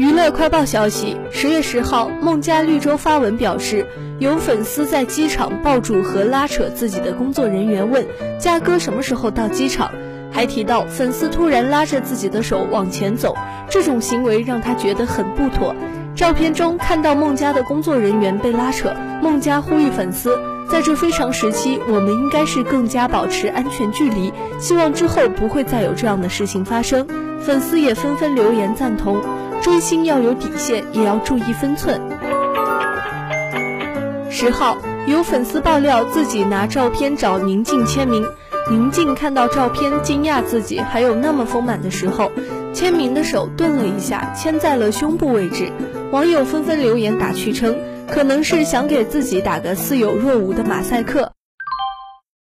娱乐快报消息：十月十号，孟佳绿洲发文表示，有粉丝在机场抱住和拉扯自己的工作人员，问佳哥什么时候到机场，还提到粉丝突然拉着自己的手往前走，这种行为让他觉得很不妥。照片中看到孟佳的工作人员被拉扯，孟佳呼吁粉丝，在这非常时期，我们应该是更加保持安全距离，希望之后不会再有这样的事情发生。粉丝也纷纷留言赞同。追星要有底线，也要注意分寸。十号，有粉丝爆料自己拿照片找宁静签名，宁静看到照片惊讶自己还有那么丰满的时候，签名的手顿了一下，签在了胸部位置。网友纷纷留言打趣称，可能是想给自己打个似有若无的马赛克。